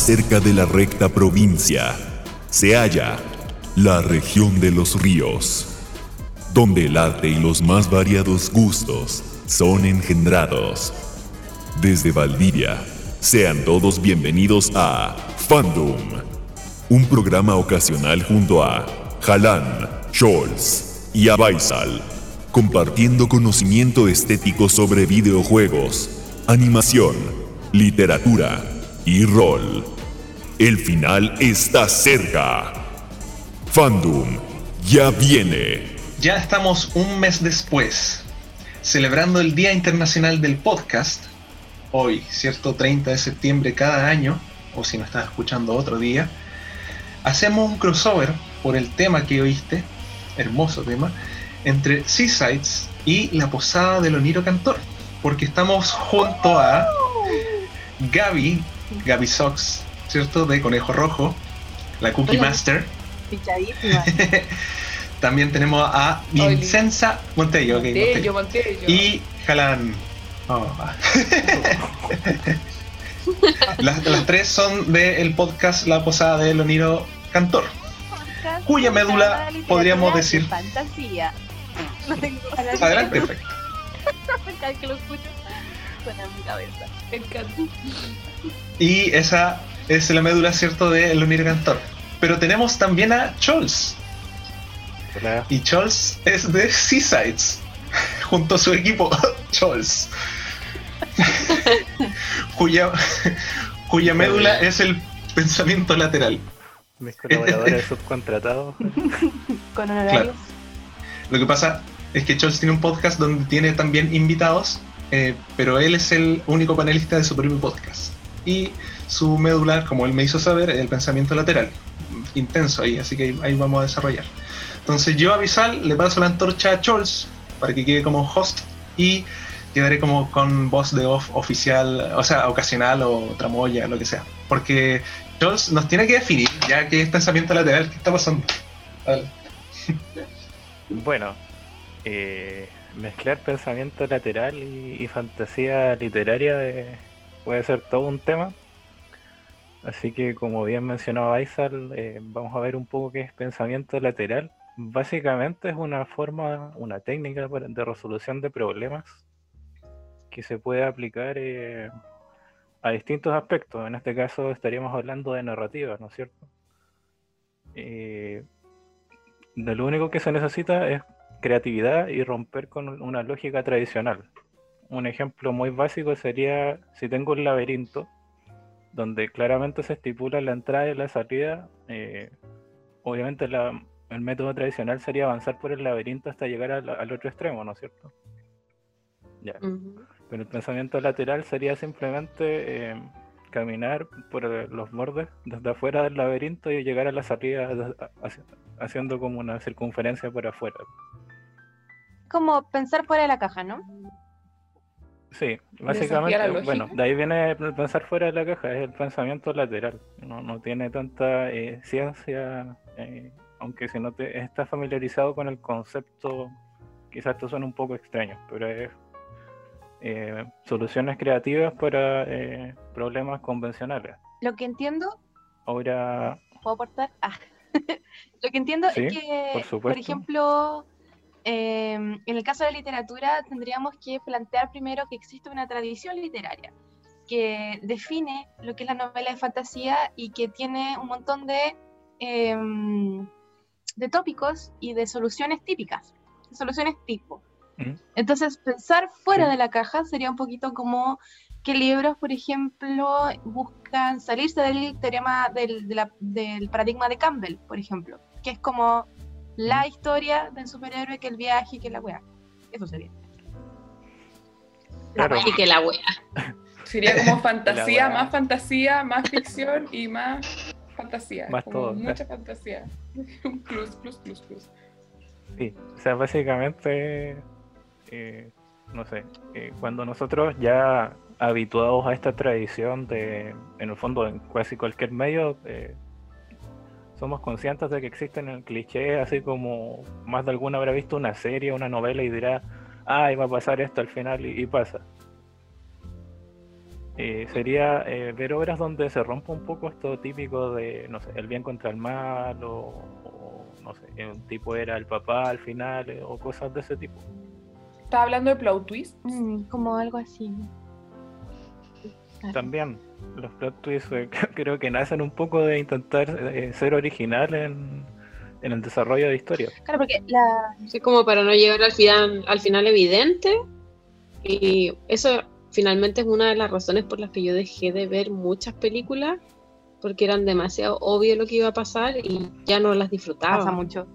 cerca de la recta provincia se halla la región de los ríos, donde el arte y los más variados gustos son engendrados. Desde Valdivia, sean todos bienvenidos a Fandom, un programa ocasional junto a Jalan, Scholz y Abaisal, compartiendo conocimiento estético sobre videojuegos, animación, literatura y rol. El final está cerca. Fandom ya viene. Ya estamos un mes después, celebrando el Día Internacional del Podcast. Hoy, cierto 30 de septiembre cada año, o si no estás escuchando otro día, hacemos un crossover por el tema que oíste, hermoso tema, entre Seasides y la posada del Oniro Cantor, porque estamos junto a Gaby, Gaby Sox, ¿cierto? De Conejo Rojo, la Cookie Hola. Master. Pichadísima. También tenemos a. Vincenza Montello, ok, Montello, Montello. Montello. y Jalan. Oh, las, las tres son del podcast La Posada de Loniro Cantor. Cuya médula podríamos decir- Fantasía. No tengo. Adelante, perfecto. Que lo escucho, suena en mi cabeza. Me encanta. Y esa es la médula, ¿cierto?, de Loniro Cantor. Pero tenemos también a Chols. Hola. Y Chols es de Seasides, junto a su equipo, Chols. cuya, cuya médula es el pensamiento lateral. Mis colaboradores subcontratados. Con honorarios. Lo que pasa es que Chols tiene un podcast donde tiene también invitados, eh, pero él es el único panelista de su propio podcast. Y su médula, como él me hizo saber, es el pensamiento lateral. Intenso ahí, así que ahí, vamos a desarrollar. Entonces yo a Visal le paso la antorcha a Chols para que quede como host y quedaré como con voz de off oficial, o sea, ocasional o tramoya, lo que sea. Porque Chols nos tiene que definir, ya que es pensamiento lateral, ¿qué está pasando? Bueno, eh, mezclar pensamiento lateral y, fantasía literaria eh, puede ser todo un tema. Así que, como bien mencionaba Aizal, eh, vamos a ver un poco qué es pensamiento lateral. Básicamente es una forma, una técnica de resolución de problemas que se puede aplicar eh, a distintos aspectos. En este caso estaríamos hablando de narrativa, ¿no es cierto? Eh, de lo único que se necesita es creatividad y romper con una lógica tradicional. Un ejemplo muy básico sería si tengo un laberinto donde claramente se estipula la entrada y la salida, eh, obviamente la- el método tradicional sería avanzar por el laberinto hasta llegar al, al otro extremo, ¿no es cierto? Pero el pensamiento lateral sería simplemente eh, caminar por los bordes desde afuera del laberinto y llegar a la salida haciendo como una circunferencia por afuera. Como pensar fuera de la caja, ¿no? Sí, básicamente, bueno, de ahí viene el pensar fuera de la caja, es el pensamiento lateral. No, no tiene tanta eh, ciencia, eh, aunque si no te estás familiarizado con el concepto, quizás esto suena un poco extraño, pero es eh, soluciones creativas para eh, problemas convencionales. Lo que entiendo, Ahora, ¿puedo aportar? Ah. Lo que entiendo Sí, es que, por ejemplo, eh, en el caso de literatura tendríamos que plantear primero que existe una tradición literaria que define lo que es la novela de fantasía y que tiene un montón de, em, de tópicos y de soluciones típicas, de soluciones tipo. Ujú. Entonces, pensar fuera Sí. de la caja sería un poquito como que libros, por ejemplo, buscan salirse del teorema del, de la- del paradigma de Campbell, por ejemplo, que es como la historia del superhéroe, que el viaje, que la weá. Eso sería. Claro. Y que la wea. Sería como fantasía, weá. más fantasía, más ficción y más fantasía. Más como todo, Mucha fantasía. Un plus, plus, plus, plus. Sí, o sea, básicamente, eh, no sé, eh, cuando nosotros ya habituados a esta tradición de, en el fondo, en casi cualquier medio, eh, somos conscientes de que existen el cliché, así como más de alguno habrá visto una serie, una novela y dirá, ay, va a pasar esto al final y, y pasa. Eh, sería eh, ver obras donde se rompa un poco esto típico de, no sé, el bien contra el mal o, o, no sé, un tipo era el papá al final eh, o cosas de ese tipo. Estaba hablando de plot twist. Mm, como algo así. Claro. También los plot twists eh, creo que nacen un poco de intentar eh, ser original en, en el desarrollo de historias. Claro, porque la, Así como para no llegar al final, al final evidente. Y eso finalmente es una de las razones por las que yo dejé de ver muchas películas, porque eran demasiado obvio lo que iba a pasar y ya no las disfrutaba. pasa mucho.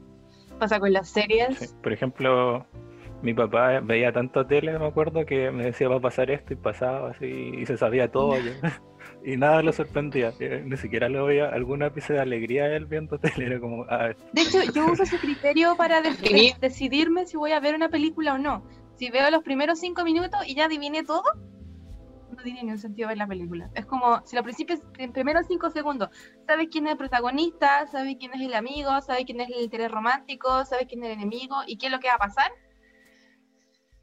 Pasa con las series. Sí, Por ejemplo, mi papá veía tanto tele, me acuerdo, que me decía va a pasar esto y pasaba así y se sabía todo. y nada lo sorprendía. eh, Ni siquiera le veía algún ápice de alegría a él viendo tele. Era como, ah, De hecho, yo uso ese criterio para de- decidirme si voy a ver una película o no. Si veo los primeros cinco minutos y ya adiviné todo, no tiene ni un sentido ver la película. Es como si los principios, en primeros cinco segundos, sabes quién es el protagonista, sabes quién es el amigo, sabes quién es el interés romántico, sabes quién es el enemigo y qué es lo que va a pasar,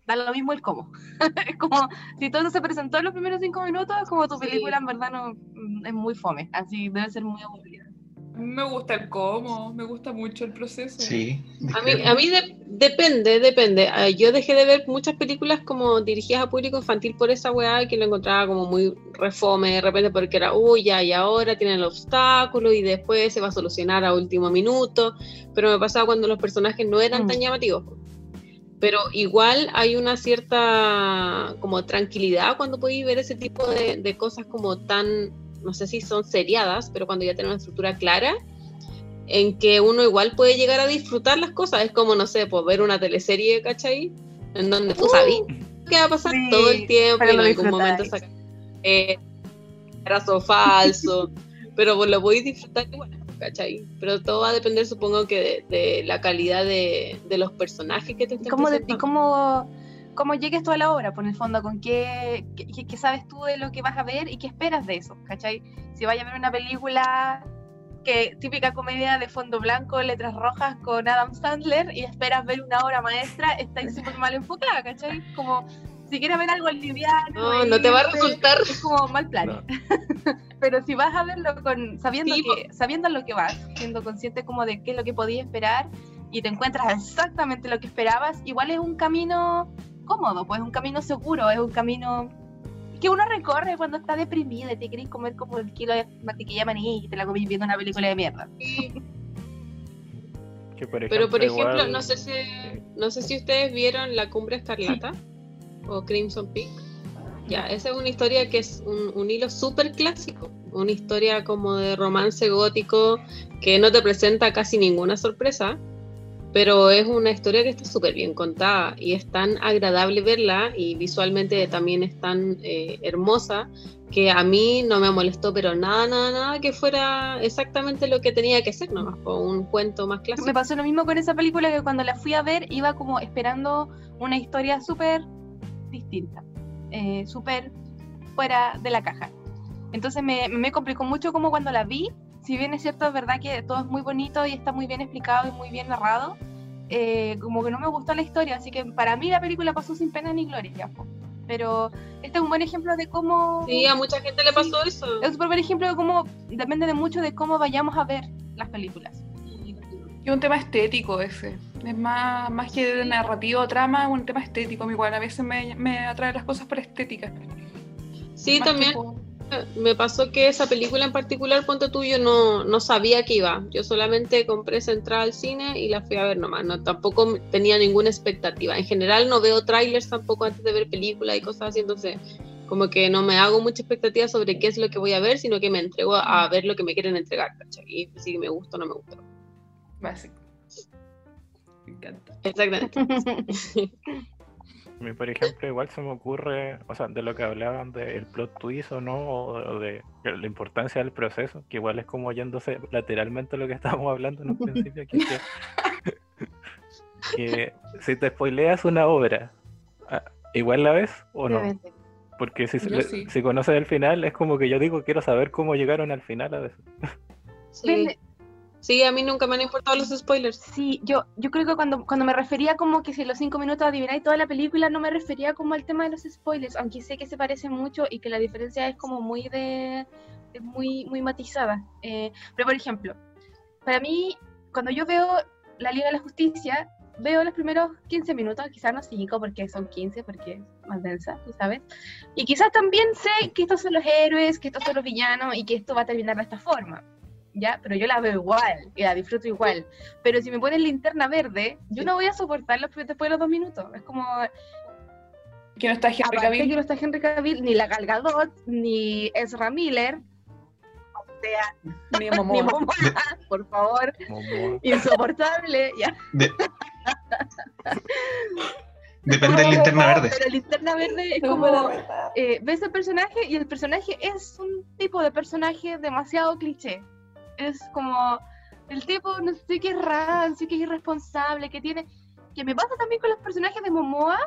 da lo mismo el cómo. es como si todo se presentó en los primeros cinco minutos, es como tu Sí. película en verdad no mm, es muy fome, así debe ser muy aburrida. A mí me gusta el cómo, me gusta mucho el proceso. Sí. A mí, a mí de- depende, depende. Ah, Yo dejé de ver muchas películas como dirigidas a público infantil por esa weá que lo encontraba como muy refome de repente porque era, uy, ya, y ahora tienen el obstáculo y después se va a solucionar a último minuto. Pero me pasaba cuando los personajes no eran Mm. tan llamativos. Pero igual hay una cierta como tranquilidad cuando podéis ver ese tipo de, de cosas como tan, no sé si son seriadas, pero cuando ya tienen una estructura clara en que uno igual puede llegar a disfrutar las cosas. Es como, no sé, pues ver una teleserie, ¿cachai? En donde tú sabes qué va a pasar sí, todo el tiempo y en algún momento sacar eh, brazo falso, pero pues lo podéis disfrutar igual, ¿cachai? Pero todo va a depender, supongo que de, de la calidad de, de los personajes que te ¿Y estén cómo, de- y presentando. cómo, cómo llegues tú a la obra? Por el fondo, ¿con qué, qué, qué- sabes tú de lo que vas a ver y qué esperas de eso? ¿Cachai? Si vayas a ver una película que típica comedia de fondo blanco, letras rojas con Adam Sandler y esperas ver una obra maestra, estáis súper mal enfocada, ¿cachai? Como si quieres ver algo liviano. No, no te va a resultar. Es como mal plan. no. Pero si vas a verlo con sabiendo Sí, que sabiendo lo que vas, siendo consciente como de qué es lo que podías esperar y te encuentras exactamente lo que esperabas, igual es un camino cómodo, pues es un camino seguro, es un camino que uno recorre cuando está deprimido y te querés comer como el kilo de mantequilla maní y te la comís viendo una película de mierda. que por Pero por ejemplo, igual- no sé si no sé si ustedes vieron La Cumbre Escarlata o Crimson Peak. Ya, esa es una historia que es un, un hilo súper clásico, una historia como de romance gótico que no te presenta casi ninguna sorpresa, pero es una historia que está súper bien contada y es tan agradable verla y visualmente también es tan eh, hermosa que a mí no me molestó, pero nada, nada, nada que fuera exactamente lo que tenía que ser, nomás, o un cuento más clásico. Me pasó lo mismo con esa película que cuando la fui a ver iba como esperando una historia súper distinta, eh, súper fuera de la caja. Entonces me, me complicó mucho como cuando la vi, si bien es cierto, es verdad que todo es muy bonito y está muy bien explicado y muy bien narrado, eh, como que no me gustó la historia, así que para mí la película pasó sin pena ni gloria. Pero este es un buen ejemplo de cómo... Sí, a mucha gente le pasó eso. Es un súper buen ejemplo de cómo depende de mucho de cómo vayamos a ver las películas. Es un tema estético ese. Es más, más que de narrativo o trama, es un tema estético. Igual a veces me, me atraen las cosas por estética. Sí, Más también me pasó que esa película en particular, ponte tuyo, no, no sabía que iba. Yo solamente compré esa entrada al cine y la fui a ver nomás. No, tampoco tenía ninguna expectativa. En general no veo trailers tampoco antes de ver películas y cosas así, entonces como que no me hago mucha expectativa sobre qué es lo que voy a ver, sino que me entrego a ver lo que me quieren entregar, ¿cachai? Y si me gusta o no me gusta. Básico. Encanta. Exactamente. A mí, por ejemplo, igual se me ocurre, o sea, de lo que hablaban del plot twist o no, o de la importancia del proceso, que igual es como yéndose lateralmente a lo que estábamos hablando en un principio, que, es que, que si te spoileas una obra, ah, igual la ves o no. Porque si, le- sí. si conoces el final, es como que yo digo, quiero saber cómo llegaron al final a veces. Sí. Sí, a mí nunca me han importado los spoilers. Sí, yo, yo creo que cuando, cuando me refería como que si los cinco minutos adivináis toda la película, no me refería como al tema de los spoilers, aunque sé que se parecen mucho y que la diferencia es como muy de es muy, muy matizada. Eh, pero por ejemplo, para mí, cuando yo veo la Liga de la Justicia, veo los primeros 15 minutos, quizás no 5 porque son 15, porque es más densa, tú sabes. Y quizás también sé que estos son los héroes, que estos son los villanos y que esto va a terminar de esta forma. ¿Ya? Pero yo la veo igual y la disfruto igual. Pero si me ponen linterna verde, yo no voy a soportarlo después de los dos minutos. Es como, Que no está Henry que Cavill. no está Henry Cavill, ni la Gal Gadot, ni Ezra Miller. O sea, Ni ni Momoa. Por favor. Momoa. Insoportable, ya. De- Depende del linterna verde. Pero linterna verde es como, eh, ves el personaje y el personaje es un tipo de personaje demasiado cliché. Es como el tipo, no sé qué es rancio, que es irresponsable, que tiene. Que me pasa también con los personajes de Momoa,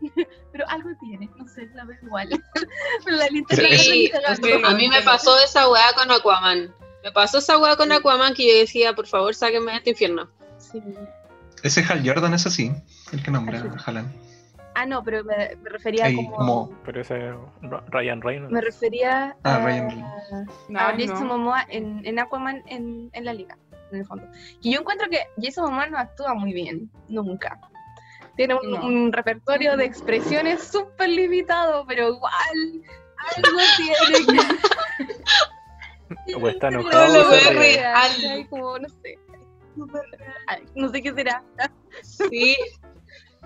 pero algo tiene, no sé, la veo igual. pero la Sí, a mí me pasó esa weá con Aquaman. Me pasó esa weá con Aquaman que yo decía, por favor, sáquenme de este infierno. Sí. Ese Hal Jordan es así, el que nombra Haaland. Ah, no, pero me, me refería Ahí, como. como- Pero ese es Ryan Reynolds. Me refería Ah, a, Ryan a Ay, Jason no. Momoa en, en Aquaman en, en la liga, en el fondo. Y yo encuentro que Jason Momoa no actúa muy bien, nunca. Tiene un, No. un repertorio de expresiones súper limitado, pero igual algo tiene que... O está enojado lo o ve se ríe. real, ¿cachai? Como, no sé. No sé qué será. Sí.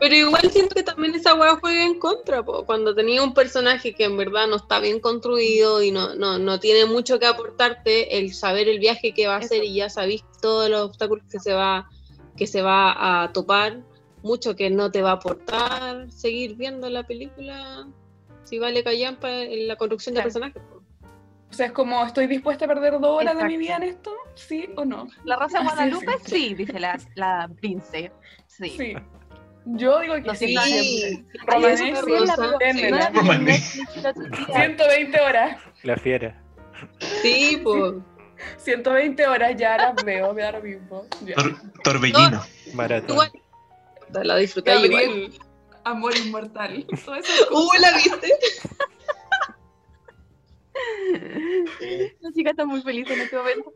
Pero igual siento que también esa weá juega en contra, po. cuando tenía un personaje que en verdad no está bien construido y no, no, no tiene mucho que aportarte, el saber el viaje que va a hacer Eso. y ya sabéis todos los obstáculos que se va, que se va a topar, mucho que no te va a aportar seguir viendo la película si vale callampa en la construcción de Claro. personajes. po. O sea, es como, ¿estoy dispuesta a perder dos horas de mi vida en esto? ¿Sí o no? La raza de Sí, sí. Guadalupe, sí, dice la, la. Sí. Yo digo que No sí. Sí. No otro día. 120 horas. La fiera. Sí, pues. 120 horas ya las veo, me da lo mismo. Tor- torbellino. Maratón. Igual. La disfruté igual. Gabriel, amor inmortal. Uh. ¿la viste? La chica está muy feliz en este momento.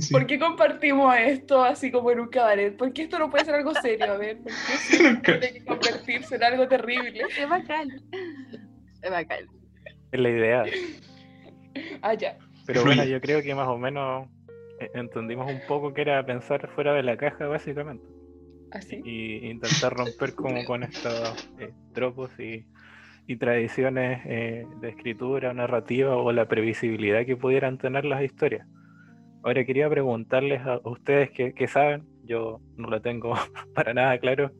Sí. ¿Por qué compartimos esto así como en un cabaret? ¿Por qué esto no puede ser algo serio? A ver, ¿por qué tiene que convertirse en algo terrible? Es bacán. Es bacán. Es la idea. Ah, ya. Pero bueno, yo creo que más o menos eh, entendimos un poco que era pensar fuera de la caja, básicamente. Así. Y intentar romper como con estos eh, tropos y, y tradiciones eh, de escritura, narrativa o la previsibilidad que pudieran tener las historias. Ahora quería preguntarles a ustedes que, que saben, yo no lo tengo para nada claro,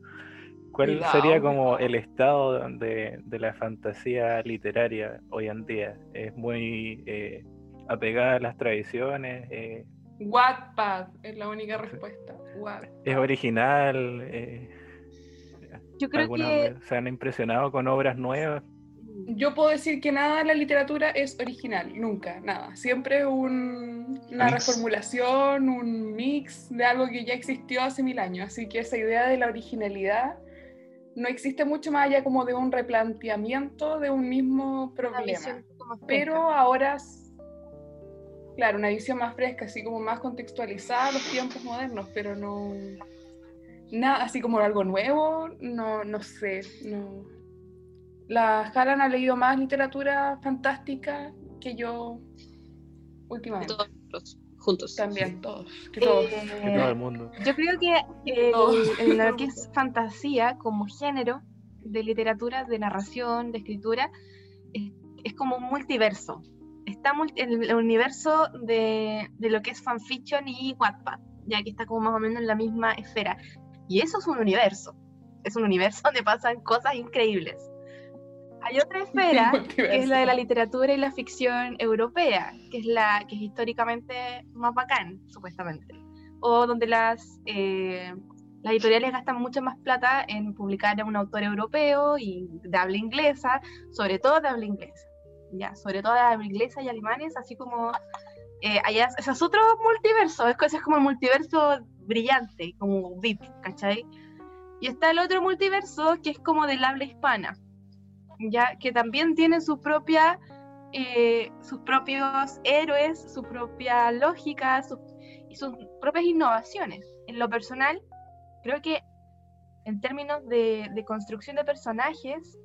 ¿cuál sería como el estado de, de la fantasía literaria hoy en día? ¿Es muy eh, apegada a las tradiciones? eh, Wattpad es la única respuesta. Wattpad. ¿Es original? eh, Yo creo ¿Alguna que se han impresionado con obras nuevas? Yo puedo decir que nada de la literatura es original, nunca, nada. Siempre un- una Mix. reformulación, un mix de algo que ya existió hace mil años. Así que esa idea de la originalidad no existe mucho más allá como de un replanteamiento de un mismo problema. Pero ahora, claro, una visión más fresca, así como más contextualizada a los tiempos modernos, pero no. Nada, así como algo nuevo, no, no sé. No. La Halan ha leído más literatura fantástica que yo últimamente. Todos los- juntos. También, todos. Que todos. Eh, Que todo el mundo. Yo creo que eh, lo que es fantasía como género de literatura, de narración, de escritura, es, es como un multiverso. Está multi- en el universo de, de lo que es fanfiction y Wattpad, ya que está como más o menos en la misma esfera. Y eso es un universo, es un universo donde pasan cosas increíbles. Hay otra esfera, que es la de la literatura y la ficción europea, que es la que es históricamente más bacán, supuestamente. O donde las, eh, las editoriales gastan mucho más plata en publicar a un autor europeo y de habla inglesa, sobre todo de habla inglesa. Ya, sobre todo de habla inglesa y alemanes, así como eh, allá, ese es otro multiverso, es, es como el multiverso brillante, como VIP, ¿cachai? Y está el otro multiverso que es como del habla hispana, ya que también tiene su propia, eh, sus propios héroes, su propia lógica y sus propias innovaciones. En lo personal, creo que en términos de, de construcción de personajes,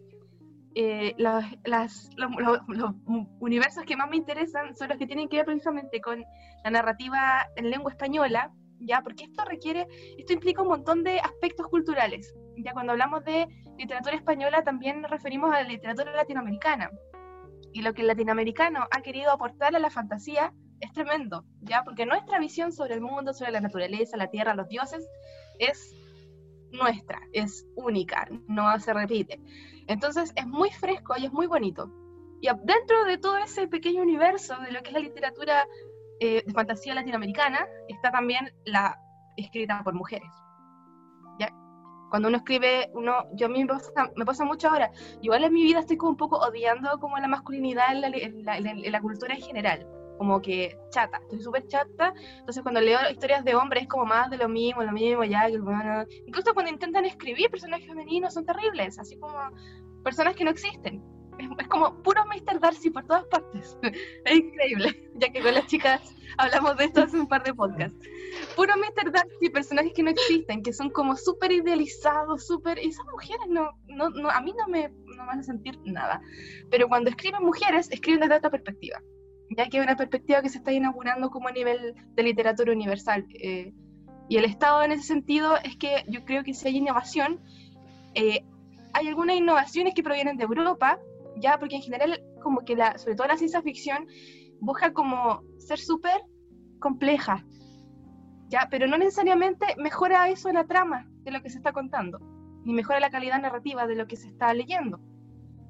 eh, los, las, los, universos que más me interesan son los que tienen que ver precisamente con la narrativa en lengua española, ya, porque esto requiere, esto implica un montón de aspectos culturales. Ya cuando hablamos de literatura española también nos referimos a la literatura latinoamericana. Y lo que el latinoamericano ha querido aportar a la fantasía es tremendo, ya, porque nuestra visión sobre el mundo, sobre la naturaleza, la tierra, los dioses, es nuestra, es única, no se repite. Entonces es muy fresco y es muy bonito. Y dentro de todo ese pequeño universo de lo que es la literatura eh, de fantasía latinoamericana, está también la escrita por mujeres. Cuando uno escribe, uno, yo a mí me pasa, me pasa mucho ahora, igual en mi vida estoy como un poco odiando como la masculinidad en la, en la cultura en general. Como que chata, estoy súper chata, entonces cuando leo historias de hombres es como más de lo mismo, lo mismo, ya, que, bueno, incluso cuando intentan escribir personajes femeninos son terribles, así como personas que no existen. Es, como puro Mr. Darcy por todas partes. es increíble, ya que con las chicas hablamos de esto hace un par de podcasts. Puro Mr. Darcy, personajes que no existen, que son como súper idealizados, súper... Esas mujeres no, no, no, a mí no me, no me van a sentir nada. Pero cuando escriben mujeres, escriben desde otra perspectiva ya que es una perspectiva que se está inaugurando como a nivel de literatura universal. Eh, y el Estado en ese sentido es que yo creo que si hay innovación, eh, hay algunas innovaciones que provienen de Europa, ya porque en general como que la, sobre todo la ciencia ficción busca como ser súper compleja, ya, pero no necesariamente mejora eso la trama de lo que se está contando, ni mejora la calidad narrativa de lo que se está leyendo.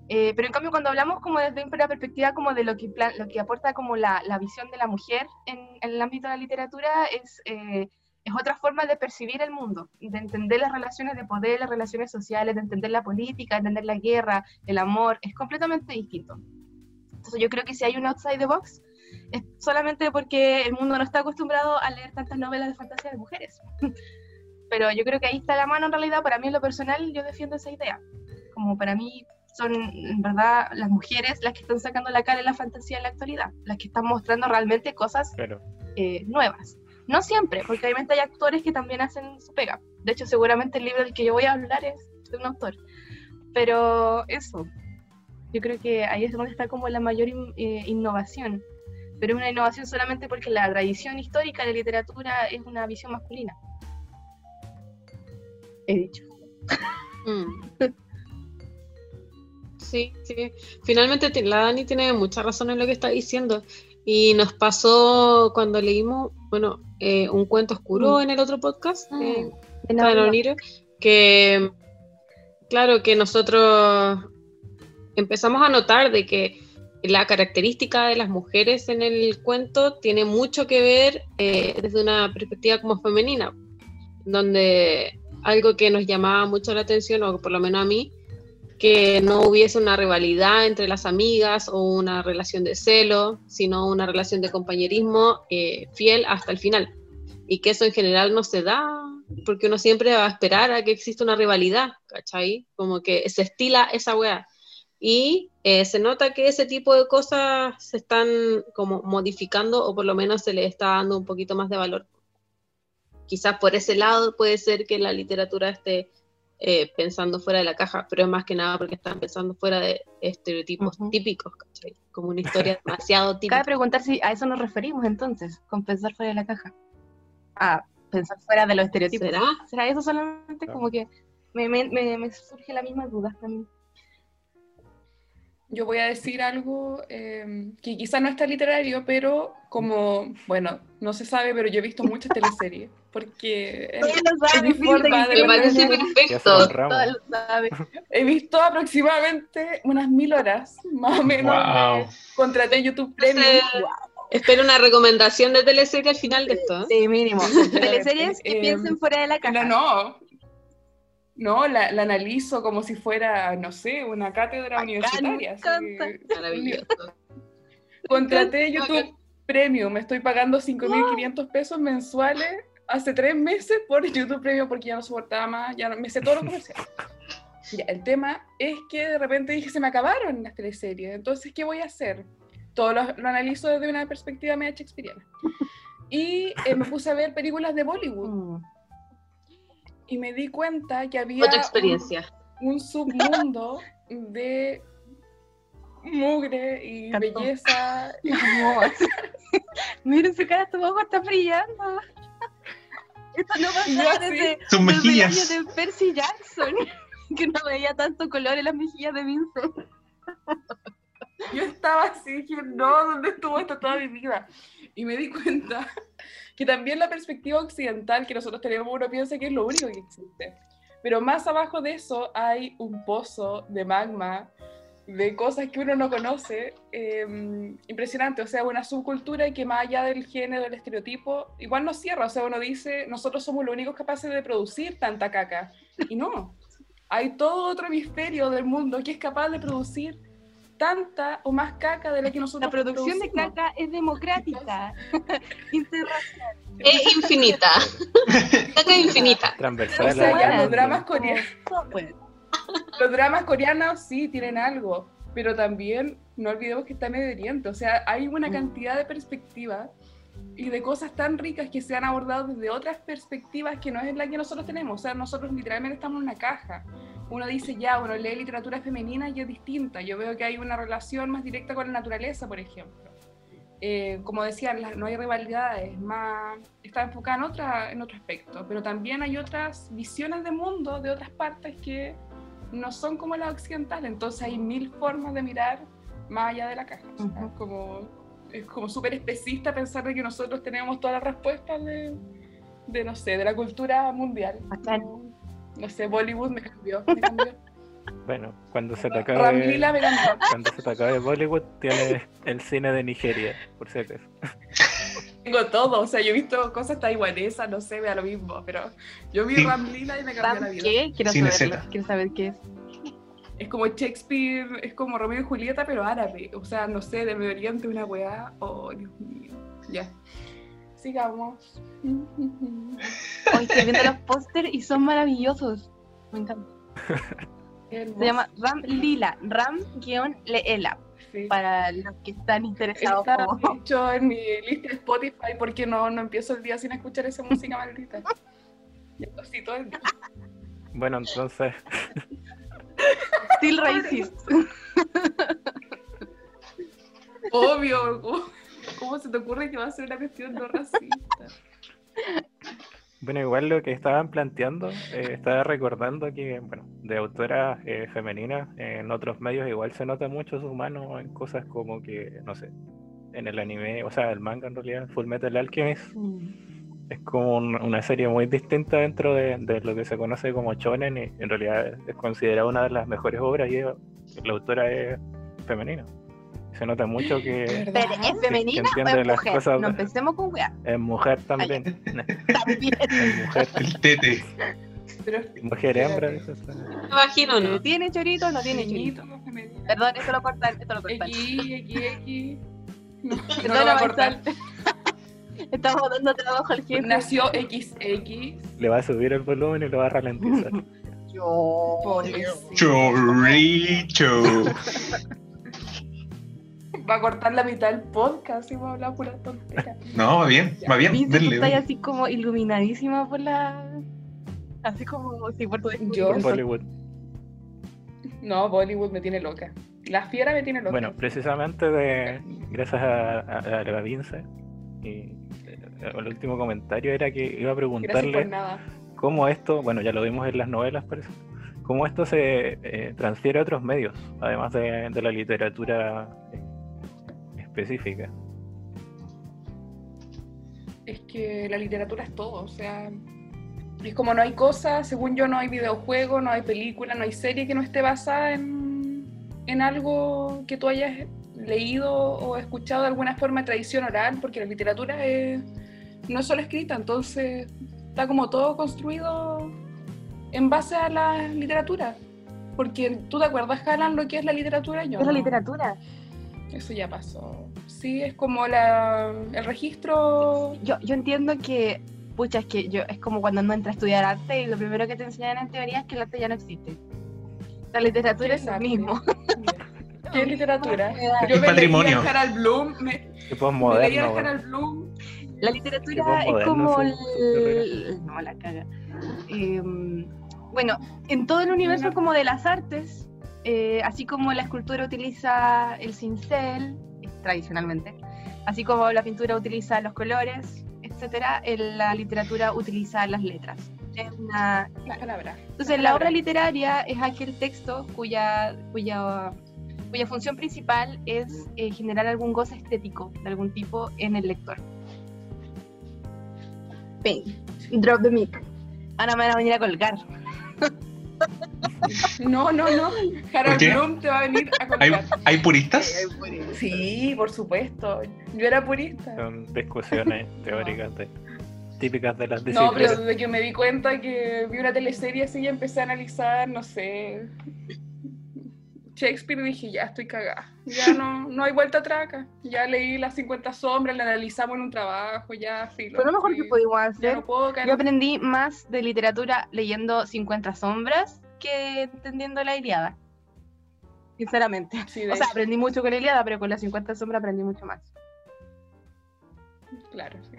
Eh, pero en cambio cuando hablamos como desde una perspectiva como de lo que, lo que aporta como la, la visión de la mujer en, el ámbito de la literatura es, eh, es otra forma de percibir el mundo, de entender las relaciones de poder, las relaciones sociales, de entender la política, de entender la guerra, el amor, es completamente distinto. Entonces yo creo que si hay un outside the box es solamente porque el mundo no está acostumbrado a leer tantas novelas de fantasía de mujeres. Pero yo creo que ahí está la mano en realidad, para mí en lo personal yo defiendo esa idea. Como para mí son en verdad las mujeres las que están sacando la cara en la fantasía en la actualidad, las que están mostrando realmente cosas eh, nuevas. No siempre, porque obviamente hay actores que también hacen su pega. De hecho, seguramente el libro del que yo voy a hablar es de un autor. Pero eso, yo creo que ahí es donde está como la mayor eh, innovación. Pero es una innovación solamente porque la tradición histórica de literatura es una visión masculina. He dicho. Mm. Sí, sí. Finalmente la Dani tiene mucha razón en lo que está diciendo. Y nos pasó cuando leímos, bueno, eh, un cuento oscuro mm. en el otro podcast, ah, eh, que claro que nosotros empezamos a notar de que la característica de las mujeres en el cuento tiene mucho que ver eh, desde una perspectiva como femenina, donde algo que nos llamaba mucho la atención, o por lo menos a mí, que no hubiese una rivalidad entre las amigas o una relación de celo, sino una relación de compañerismo eh, fiel hasta el final. Y que eso en general no se da, porque uno siempre va a esperar a que exista una rivalidad, ¿cachai? Como que se estila esa weá. Y eh, se nota que ese tipo de cosas se están como modificando o por lo menos se le está dando un poquito más de valor. Quizás por ese lado puede ser que la literatura esté eh, pensando fuera de la caja, pero es más que nada porque están pensando fuera de estereotipos típicos, Como una historia demasiado típica. Cabe preguntar si a eso nos referimos entonces, con pensar fuera de la caja. A pensar fuera de los estereotipos. ¿Será? ¿Será eso solamente? Como que me, me, me, surge la misma duda también. Yo voy a decir algo eh, que quizás no está literario, pero como, bueno, no se sabe, pero yo he visto muchas teleseries, porque es, Todos lo es mi forma de parece perfecto. se Ramos. Todos lo saben. He visto aproximadamente unas mil horas, más o menos. Wow. Contraté YouTube Premium. Entonces, Espero una recomendación de teleserie al final de esto. ¿eh? Sí, mínimo. Teleseries que Eh, piensen fuera de la caja. No, no. No, la, la analizo como si fuera, no sé, una cátedra Bacán, universitaria. me así encanta. que- Maravilloso. Contraté. YouTube Premium, me estoy pagando 5.500 pesos mensuales hace tres meses por YouTube Premium porque ya no soportaba más, ya no, me sé todos los comerciales. Ya, el tema es que de repente dije, se me acabaron las teleseries, entonces, ¿qué voy a hacer? Todo lo, lo analizo desde una perspectiva media shakespeariana. Y eh, me puse a ver películas de Bollywood Mm. Y me di cuenta que había Otra un- experiencia. un submundo de mugre y belleza. Amor. Miren su cara, tu ojo está brillando. Esto no Y pasa desde, Sus desde el mejillas. año de Percy Jackson, que no veía tanto color en las mejillas de Vincent. Yo estaba así, dije, no, ¿dónde estuvo esto toda mi vida? Y me di cuenta que también la perspectiva occidental que nosotros tenemos, uno piensa que es lo único que existe. Pero más abajo de eso hay un pozo de magma, de cosas que uno no conoce, eh, impresionante. O sea, una subcultura que más allá del género, del estereotipo, igual nos cierra. O sea, uno dice, nosotros somos los únicos capaces de producir tanta caca. Y no. Hay todo otro hemisferio del mundo que es capaz de producir tanta o más caca de la que nosotros La producción de caca es democrática. Interracial. Es infinita. Caca infinita. Transversal. O sea, a ya la- los dramas coreanos, los dramas coreanos sí tienen algo, pero también no olvidemos que está Medio Oriente. O sea, hay una cantidad de perspectivas y de cosas tan ricas que se han abordado desde otras perspectivas que no es la que nosotros tenemos. O sea, nosotros literalmente estamos en una caja. Uno dice, ya, uno lee literatura femenina y es distinta. Yo veo que hay una relación más directa con la naturaleza, por ejemplo. Eh, como decían, no hay rivalidades, más está enfocada en, otra, en otro aspecto, pero también hay otras visiones de mundo de otras partes que no son como la occidental, entonces hay mil formas de mirar más allá de la caja. Ujú. es como es como súper especista pensar de que nosotros tenemos todas las respuestas de, de, no sé, de la cultura mundial. Bacán. No, sé, Bollywood me cambió. Me cambió. Bueno, cuando se te acabe, Ramlila me cambió. cuando se te acabe Bollywood, tienes el cine de Nigeria, por si acaso. Tengo todo, o sea, yo he visto cosas taiwanesas, no sé, me da lo mismo, pero yo vi Sí. Ramlila y me cambió la ¿Ram vida. qué? Quiero saberlo. Z. Quiero saber qué es. Es como Shakespeare, es como Romeo y Julieta, pero árabe. O sea, no sé, de Medio Oriente, una weá. Oh, Dios mío. Ya. Sigamos. Hoy estoy viendo los pósters y son maravillosos. Me encanta. Se llama Ram Lila. Ram-Leela. Sí. Para los que están interesados. Está como- hecho en mi lista de Spotify porque no, no empiezo el día sin escuchar esa música maldita. Así todo el día. Bueno, entonces, Still racist. Obvio. ¿Cómo, se te ocurre que va a ser una cuestión no racista? bueno, igual lo que estaban planteando, eh, estaba recordando que, bueno, de autoras eh, femeninas, en otros medios igual se nota mucho su mano en cosas como que, no sé, en el anime, o sea, el manga en realidad, Full Metal Alchemist, es como un- una serie muy distinta dentro de, de lo que se conoce como shonen y en realidad es considerada una de las mejores obras y la autora es femenina. Se nota mucho que Pero, ¿es femenina o entiende es las mujer? cosas- No empecemos con weá. es mujer también. También. Es mujer, El tete. Pero mujer hembra. eso está- ¿Me imagino o no? ¿Tiene chorito o no tiene chorito? Perdón, esto lo cortan, esto lo cortan. X, X, X. No, no lo va a cortar. Estamos dando trabajo al jefe. Nació XX. Le va a subir el volumen y lo va a ralentizar. Yo. Pobrecito. Va a cortar la mitad del podcast y va a hablar pura tontería. No, va bien, va bien. Tú Denle, estás así como iluminadísima por la. Así como si por tu Yo. Por Bollywood. No, Bollywood me tiene loca. La fiera me tiene loca. Bueno, precisamente de, gracias a, a, a la Vince y eh, el último comentario era que iba a por preguntarle nada. cómo esto, bueno, ya lo vimos en las novelas, parece, cómo esto se eh, transfiere a otros medios, además de, de la literatura eh, específica. Es que la literatura es todo, o sea, es como no hay cosa, según yo no hay videojuego, no hay película, no hay serie que no esté basada en, en algo que tú hayas leído o escuchado de alguna forma de tradición oral, porque la literatura es, no es solo escrita, entonces está como todo construido en base a la literatura. Porque tú te acuerdas, Alan, lo que es la literatura, yo. ¿Qué es la literatura? Eso ya pasó. Sí, es como la, el registro. Yo, yo entiendo que, pucha, es que yo, es como cuando uno entra a estudiar arte y lo primero que te enseñan en teoría es que el arte ya no existe. La literatura es lo mismo. ¿Qué es literatura? Es Yo me patrimonio. leía a Harald Bloom, me, me leía Bloom. La literatura es como sí, el... No, la caga. Em, bueno, en todo el universo como de las artes, eh, así como la escultura utiliza el cincel, tradicionalmente, así como la pintura utiliza los colores, etcétera, la literatura utiliza las letras. Es una, Las palabras. entonces, la obra literaria es aquel texto cuya, cuya, cuya función principal es eh, generar algún goce estético de algún tipo en el lector. Pain. Drop the mic. Ahora me van a venir a colgar. No, no, no. ¿Por Harald qué? Bloom te va a venir a ¿Hay, colgar. hay puristas? Sí, por supuesto. Yo era purista. Son discusiones teóricas de- típicas de las No, disciplinas. pero desde que me di cuenta que vi una teleserie así y empecé a analizar, no sé, Shakespeare, dije, ya estoy cagada. Ya no, no hay vuelta atrás acá. Ya leí las 50 sombras, la analizamos en un trabajo, ya filo. Pero lo mejor que pudimos hacer. no puedo caer. Yo aprendí más de literatura leyendo 50 sombras que entendiendo la Iliada. Sinceramente. Sí, O sea, hecho, aprendí mucho con la Iliada, pero con las 50 sombras aprendí mucho más. claro, sí.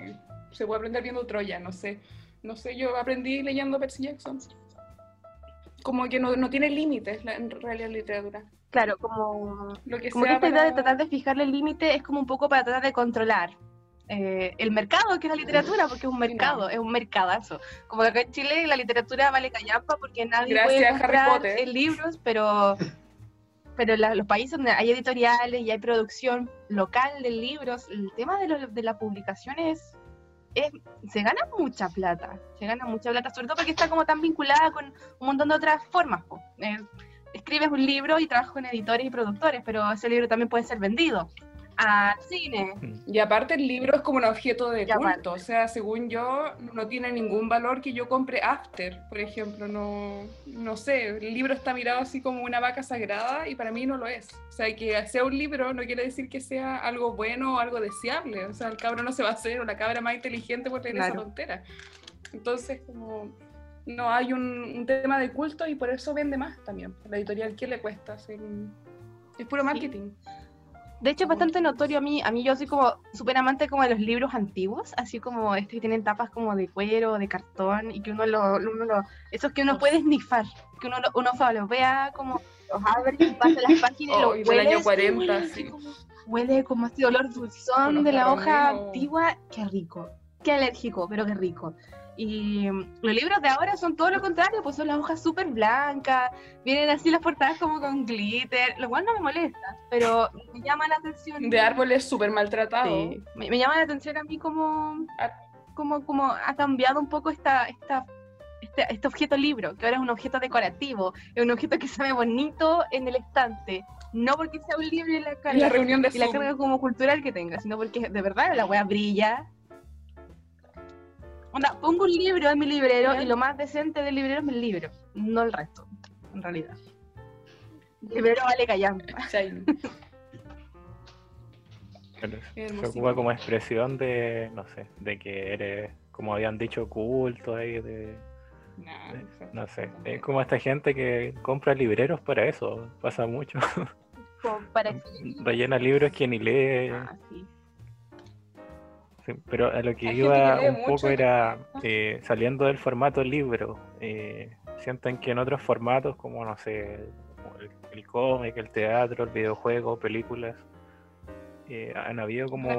Se puede aprender viendo Troya, no sé. No sé, yo aprendí leyendo Percy Jackson. Como que no, no tiene límites la, en realidad la literatura. Claro, como Lo que Como que esta idea de tratar de fijarle el límite es como un poco para tratar de controlar eh, el mercado, que es la literatura, porque es un mercado, es un mercadazo. Como que acá en Chile la literatura vale callampa porque nadie Gracias, puede comprar libros, pero, pero la- los países donde hay editoriales y hay producción local de libros, el tema de, lo- de la publicación es, es- se gana mucha plata, se gana mucha plata, sobre todo porque está como tan vinculada con un montón de otras formas. Eh, escribes un libro y trabajas con editores y productores, pero ese libro también puede ser vendido al cine. Y aparte el libro es como un objeto de Y aparte. culto, o sea, según yo, no tiene ningún valor que yo compre After, por ejemplo, no, no sé, el libro está mirado así como una vaca sagrada y para mí no lo es. O sea, que sea un libro no quiere decir que sea algo bueno o algo deseable, o sea, el cabro no se va a hacer o la cabra más inteligente por esa Claro. tontera. Entonces, como no hay un, un tema de culto y por eso vende más también. La editorial, ¿qué le cuesta hacer Es puro marketing. De hecho, es bastante notorio a mí. A mí yo soy como súper amante como de los libros antiguos, así como estos que tienen tapas como de cuero, de cartón, y que uno lo, uno lo esos que uno puede snifar, que uno, lo- uno vea como los abre y pasa las páginas y Oh, lo y del huele. año y 40, huele sí. como- Huele como este olor dulzón de la los hoja antigua. Qué rico. Qué alérgico, pero qué rico. Y mm, los libros de ahora son todo lo contrario, pues son las hojas súper blancas, vienen así las portadas como con glitter, lo cual no me molesta, pero me llama la atención. De árboles súper maltratados. Sí, me, me llama la atención a mí como, Ah. como, como ha cambiado un poco esta, esta, este, este objeto libro, que ahora es un objeto decorativo, es un objeto que se ve bonito en el estante, no porque sea un libro y la carga, la reunión de y la carga como cultural que tenga, sino porque de verdad la wea brilla. Onda, pongo un libro en mi librero y lo más decente del librero es el libro, no el resto, en realidad. El librero vale Qué se ocupa como expresión de, no sé, de que eres, como habían dicho, culto ahí, de, Nah, de- no sé. Es como esta gente que compra libreros para eso, pasa mucho. Como para que... Rellena libros que ni lee. Ah, sí. Sí, pero a lo que Hay iba que un mucho poco era eh, saliendo del formato libro. eh, sienten que en otros formatos, como no sé, el, el cómic, el teatro, el videojuego, películas, eh, han habido como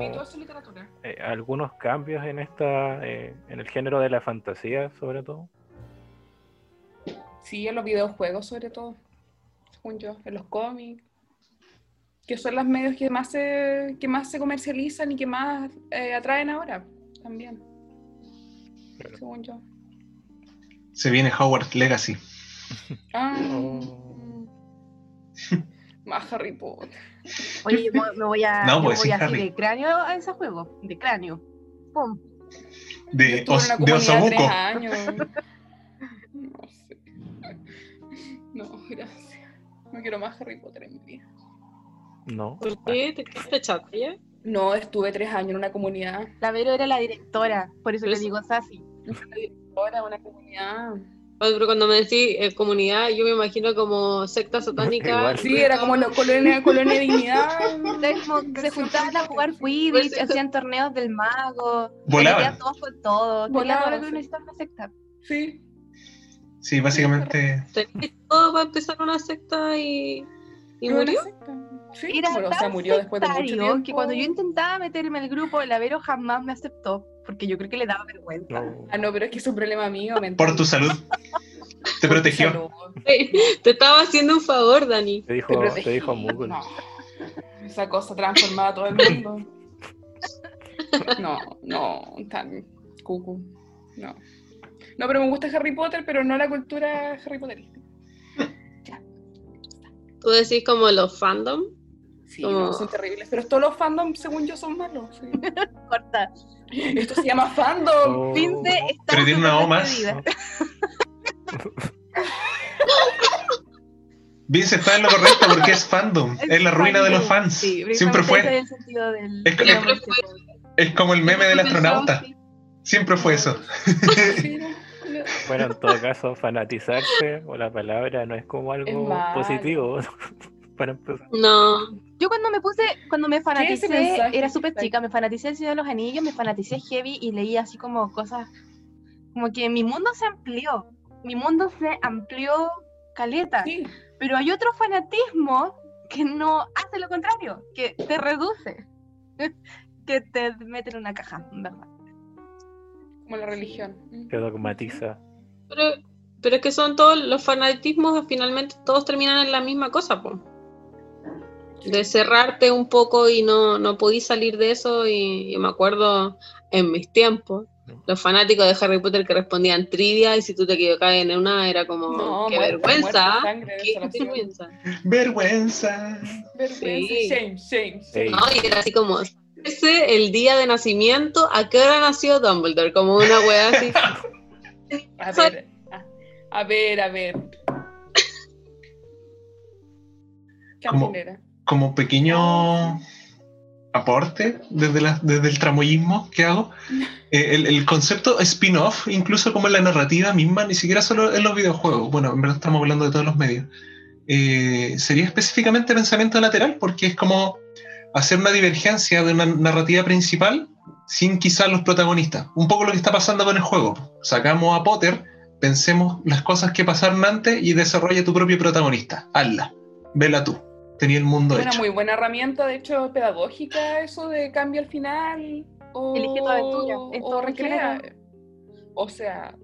eh, algunos cambios en esta, eh, en el género de la fantasía, sobre todo. Sí, en los videojuegos sobre todo, según yo, en los cómics, que son los medios que más se, que más se comercializan y que más eh, atraen ahora también, Claro. según yo. Se viene Howard Legacy. Ah, Oh. más Harry Potter. Oye, yo me voy a, No, pues, voy sí, así Harry. de cráneo a ese juego, de cráneo. Pum. De, Os- de comunidad Osobuco. tres años. No sé. No, gracias. No quiero más Harry Potter en mi vida. No. ¿Por qué? ¿Te quedaste? No, estuve tres años en una comunidad. La Vero era la directora, por eso le es- digo Sassy. Ahora una comunidad. Pero cuando me decís eh, comunidad, yo me imagino como secta satánica. Igual. Sí, era como la colonia, colonia de dignidad. Ustedes como que se juntaban a jugar Quidditch, hacían torneos del mago, Volaban. todos con todos. Volaban, que una secta. Sí. Sí, básicamente. ¿Tenés todo para empezar una secta y, y Una murió? secta. Sí, Era bueno, o sea, murió después de mucho tiempo. que cuando yo intentaba meterme al grupo, la Vero jamás me aceptó, porque yo creo que le daba vergüenza. No. Ah, no, pero es que es un problema mío. mental. Por tu salud. Te protegió. salud. Te estaba haciendo un favor, Dani. Te dijo, Te dijo Moogle. No. Esa cosa transformaba a todo el mundo. No, no, tan cucu. No. No, pero me gusta Harry Potter, pero no la cultura Harry Potterística. Tú decís como los fandom. Sí, no, son terribles. Pero todos los fandoms, según yo, son malos. sí. Corta. Esto se llama fandom. Oh. Está Pero tiene una O más. Vince está en lo correcto porque es fandom. Es la ruina de los fans. Sí, Siempre fue. es el sentido del- Es como el meme del astronauta. Siempre fue eso. Bueno, en todo caso, fanatizarse o la palabra no es como algo positivo para empezar. No, Yo cuando me puse, cuando me fanaticé, era súper chica, me fanaticé el Señor de los Anillos, me fanaticé heavy y leía así como cosas, como que mi mundo se amplió, mi mundo se amplió caleta, Sí, pero hay otro fanatismo que no hace lo contrario, que te reduce, que te mete en una caja, en ¿verdad? como la religión. Mm. Que dogmatiza. pero, pero es que son todos los fanatismos, finalmente todos terminan en la misma cosa, po. De cerrarte un poco y no, no podís salir de eso. Y, y me acuerdo en mis tiempos, los fanáticos de Harry Potter que respondían trivia y si tú te equivocabas en una era como, No, qué muerte, vergüenza. muerte, sangre, qué vergüenza. Vergüenza. Vergüenza, Sí. shame, shame, Sí. shame. No, y era así como, ese el día de nacimiento, ¿a qué hora nació Dumbledore? Como una wea así. A ver, a, a ver, a ver. Como- Cantinera. Como pequeño aporte desde, la- desde el tramoyismo que hago, eh, el, el concepto spin-off, incluso como en la narrativa misma, ni siquiera solo en los videojuegos, bueno, en verdad estamos hablando de todos los medios, eh, sería específicamente pensamiento lateral, porque es como hacer una divergencia de una narrativa principal sin quizás los protagonistas. Un poco lo que está pasando con el juego. Sacamos a Potter, pensemos las cosas que pasaron antes y desarrolla tu propio protagonista. Hazla, vela tú. Tenía el mundo Una hecho. muy buena herramienta, de hecho, pedagógica, eso de cambio al final. O, Elige tu aventura, o recrea. O sea,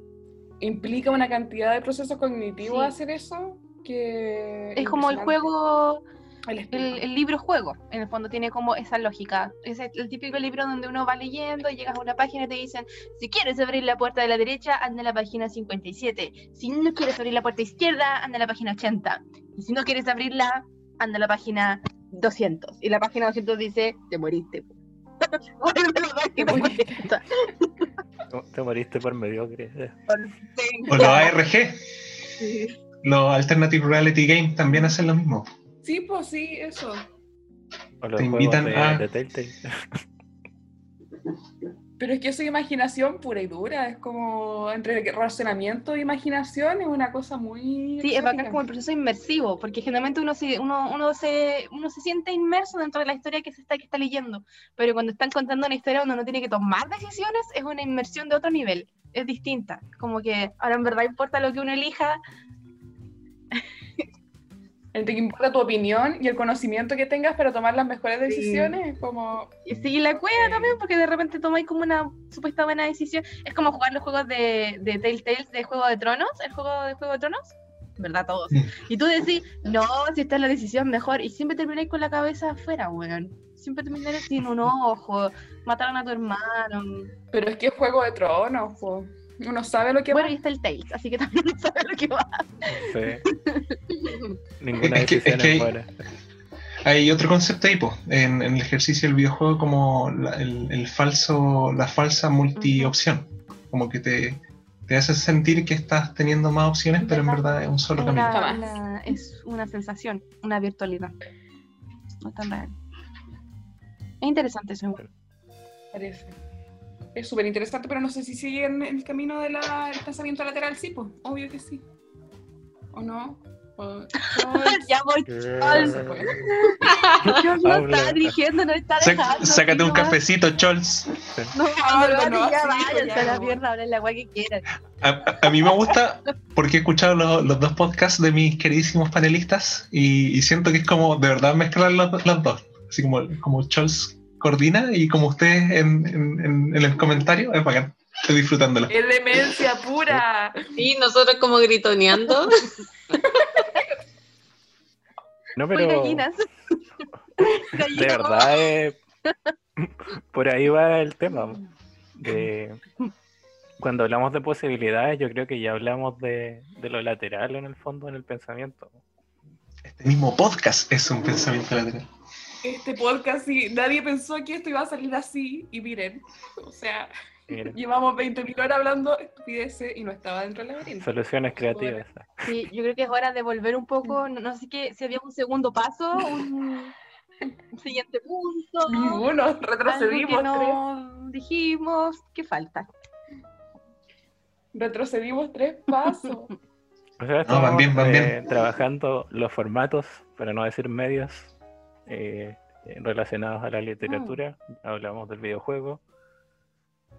implica una cantidad de procesos cognitivos Sí. hacer eso que. Es como el juego El el, el libro juego, en el fondo tiene como esa lógica. Es el, el típico libro donde uno va leyendo y llegas a una página y te dicen, si quieres abrir la puerta de la derecha, anda a la página 57. Si no quieres abrir la puerta izquierda, anda a la página 80. Y si no quieres abrirla, anda a la página 200. Y la página 200 dice, te moriste. Vuelve a la página 40. Te moriste por mediocre. O los ARG, Sí. los Alternative Reality Games también hacen lo mismo. Sí, pues sí, eso. O los Te invitan de, a- de. Pero es que eso es imaginación pura y dura. Es como entre razonamiento e imaginación, es una cosa muy. Sí, es bacán como el proceso inmersivo, porque generalmente uno se, uno, uno, se, uno se siente inmerso dentro de la historia que se está, que está leyendo, pero cuando están contando una historia donde uno tiene que tomar decisiones, es una inmersión de otro nivel, es distinta, como que ahora en verdad importa lo que uno elija, Entre que importa tu opinión y el conocimiento que tengas para tomar las mejores Sí. decisiones, es como. y seguir la cueva Sí. también, porque de repente tomáis como una supuesta buena decisión, es como jugar los juegos de, de Telltale de Juego de Tronos, el juego de Juego de Tronos, ¿verdad? Todos. Y tú decís, no, si esta es la decisión mejor. Y siempre termináis con la cabeza afuera, weón. Siempre termináis sin un ojo, mataron a tu hermano. Pero es que es Juego de Tronos, po. Uno sabe lo que Bueno, va. y está el Tales, así que también no sabe lo que va. Sí. Ninguna Es que- decisión es que- es buena. Hay otro concepto ahí, po, en, en el ejercicio del videojuego como la, el, el falso, la falsa multi-opción. Como que te, te hace sentir que estás teniendo más opciones, pero en verdad es un solo Es camino. una, es una sensación, una virtualidad. No es tan real. Es interesante eso. Parece. Es súper interesante, pero no sé si sigue en el camino del pensamiento lateral, sí, pues. Obvio que sí. ¿O no? O- ya voy. Charles, pues. Dios no está dirigiendo, no está dejando. sácate un cafecito, Chols. No, no, no, ya así, váyanse ya, a la no. mierda, hablen la guay que quieran. A, a- a mí me gusta porque he escuchado lo- los dos podcasts de mis queridísimos panelistas y, y siento que es como de verdad mezclar los, los dos. Así como, como Chols coordina y como ustedes en, en- en- el comentario, es bacán. Estoy disfrutándolo. Es demencia pura. Y nosotros como gritoneando. No, Muy pero gallinas. de verdad eh, por ahí va el tema. De, cuando hablamos de posibilidades, yo creo que ya hablamos de, de lo lateral en el fondo, en el pensamiento. Este mismo podcast es un pensamiento lateral. Este podcast, sí, nadie pensó que esto iba a salir así. Y miren, o sea, Mira, llevamos 20.000 horas hablando estupideces y no estaba dentro del laberinto. soluciones creativas. Sí, yo creo que es hora de volver un poco, no, no sé qué, si había un segundo paso, un, siguiente punto. Ninguno, algo retrocedimos no dijimos, ¿qué falta? Retrocedimos tres pasos. O sea, van estamos bien, van eh, bien. trabajando los formatos, para no decir medios, eh, relacionados a la literatura. Hablamos del videojuego,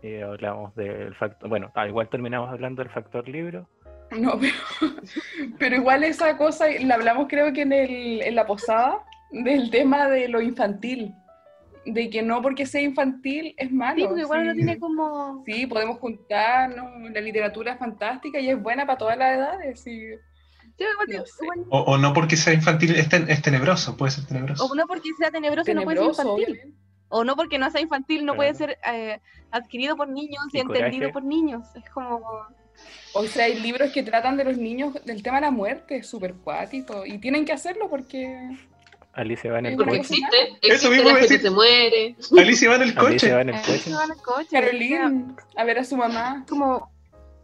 eh, hablamos del factor, bueno, ah, igual terminamos hablando del factor libro. No, pero, pero igual esa cosa, la hablamos creo que en, el, en la posada, del tema de lo infantil. De que no porque sea infantil es malo. Sí, porque igual sí. uno tiene como... Sí, podemos juntarnos, la literatura es fantástica y es buena para todas las edades. sí. Sí, igual- No sé. igual- O, o no porque sea infantil, es, ten- es tenebroso, puede ser tenebroso. o no porque sea tenebroso no puede ser Tenebroso, infantil. obviamente. O no porque no sea infantil no puede ser eh, adquirido por niños y, Y entendido coraje. por niños. Es como... O sea, hay libros que tratan de los niños del tema de la muerte, es súper cuático. Y tienen que hacerlo porque Alicia va en el coche. existe, Eso existe mismo la gente se muere. Alicia va en el coche. Alicia va en el coche. Caroline, a ver a su mamá. como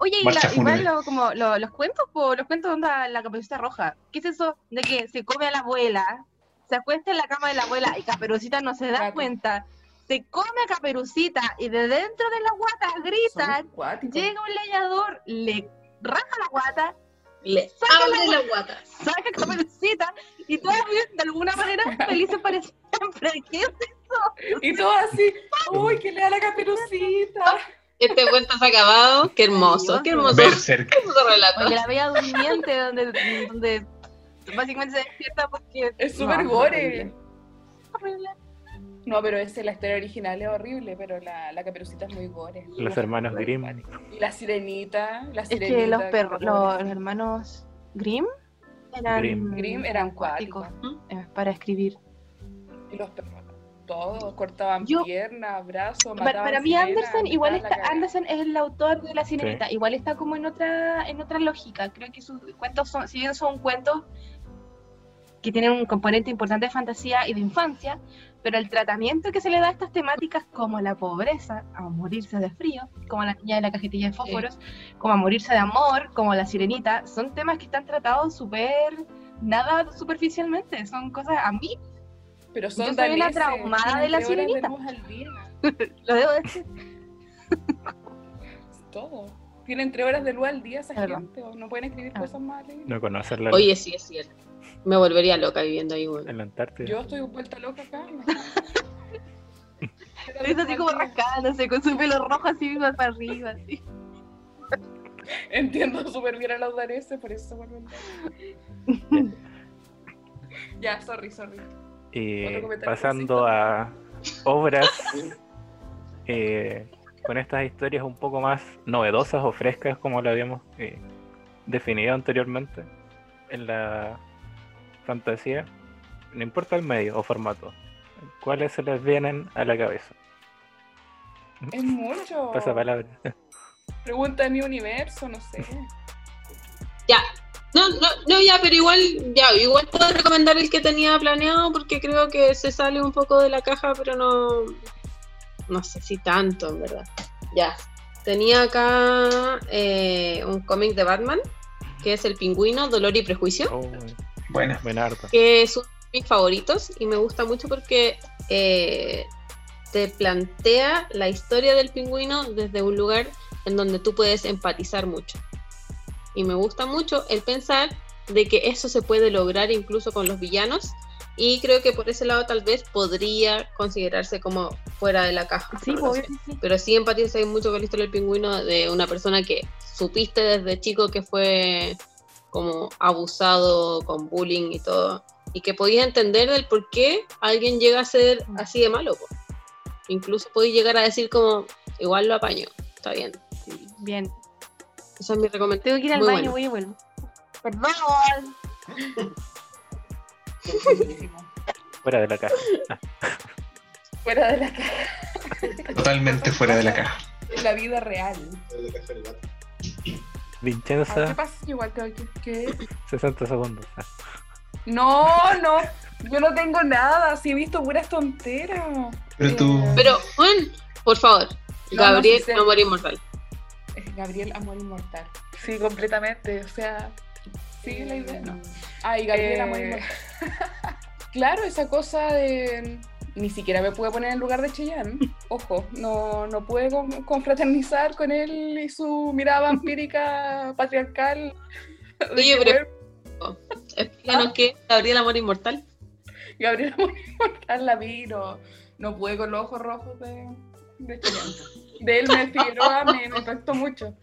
oye y la- igual lo- como lo- los cuentos po, los cuentos onda la caperucita roja qué es eso de que se come a la abuela se acuesta en la cama de la abuela y caperucita no se da cuenta se come a caperucita y de dentro de la guata grita llega un leñador le raja la guata Le Saca la abre la guata. saca a caperucita y todos viven de alguna manera felices para siempre ¿Qué es eso? Y todo así, uy, que le da la caperucita. Este cuento se ha acabado. Qué hermoso, qué hermoso. Berserk. Qué hermoso relato. Oye, la bella durmiente donde, donde básicamente se despierta porque Es súper No, gore. horrible. No, pero ese, la historia original es horrible, pero la, la caperucita es muy gore. Los hermanos Grimm. Y la sirenita, la Es sirenita. que los perros, los, los hermanos Grimm eran Grimm. Grimm eran cuáticos. eh, para escribir. Y los perros, todos cortaban Yo- piernas, brazos, Para, para mí Anderson igual está. Anderson es el autor de la sirenita, igual está como en otra en otra lógica. Creo que sus cuentos son, si bien son cuentos que tienen un componente importante de fantasía y de infancia, pero el tratamiento que se le da a estas temáticas como la pobreza, a morirse de frío, como la niña de la cajetilla de fósforos, como a morirse de amor, como la sirenita, son temas que están tratados súper nada superficialmente, son cosas a mí Pero son Yo soy daneses, traumada de la sirenita. luz al día, lo debo decir. todo. Tienen tres horas de luz al día esa Es verdad. gente, o no pueden escribir Ah. cosas más alegres. No conocer la Oye, sí, es cierto. Me volvería loca viviendo ahí, bueno. en la Antártida. Yo estoy vuelta loca acá. Es así como rascándose con su pelo rojo así para arriba. Así. Entiendo súper bien a los daneses, por eso se vuelven. Ya, sorry, sorry. Comentario, pasando a obras eh, con estas historias un poco más novedosas o frescas, como lo habíamos eh, definido anteriormente. en la fantasía, no importa el medio o formato, ¿cuáles se les vienen a la cabeza? Es mucho. Pasa palabra. Pregunta de mi universo, no sé. Ya. No, no, no, ya, pero igual, ya, igual puedo recomendar el que tenía planeado porque creo que se sale un poco de la caja, pero no, no sé si tanto, en verdad. Ya. Tenía acá eh, un cómic de Batman, que es El Pingüino, Dolor y Prejuicio. Oh, Buena. buena harta. que es uno de mis favoritos y me gusta mucho porque eh, te plantea la historia del pingüino desde un lugar en donde tú puedes empatizar mucho. Y me gusta mucho el pensar de que eso se puede lograr incluso con los villanos y creo que por ese lado tal vez podría considerarse como fuera de la caja. Sí, no obvio sí. Pero sí empatizas mucho con la historia del pingüino de una persona que supiste desde chico que fue como abusado con bullying y todo. Y que podías entender del por qué alguien llega a ser así de malo. po. Incluso podías llegar a decir como, igual lo apaño, está bien. Sí, Bien. Esa es mi recomendación. Tengo que ir al Muy baño, bueno. voy y vuelvo. Perdón. Fuera de la caja. Fuera de la caja. Totalmente fuera de la caja. En la vida real. ¿qué Vincenza, pasa? Igual tengo que. ¿qué? 60 segundos. Ah, No, no. Yo no tengo nada. Si he visto puras tonteras. Pero tú- Pero, Juan, por favor, No, Gabriel, no, sí sé. no morir inmortal. Eh, Gabriel Amor Inmortal. Sí, completamente. O sea, sí, la idea. No. Ay, Gabriel Eh, Amor Inmortal. claro, esa cosa de. Ni siquiera me pude poner en lugar de Cheyenne. Ojo, no, no pude con- confraternizar con él y su mirada vampírica patriarcal. Oye, que, pero- Explícanos qué es Gabriel Amor Inmortal. Gabriel Amor Inmortal la vi, no, no pude con los ojos rojos de, de Cheyenne. De él me Figueroa me, me impactó mucho.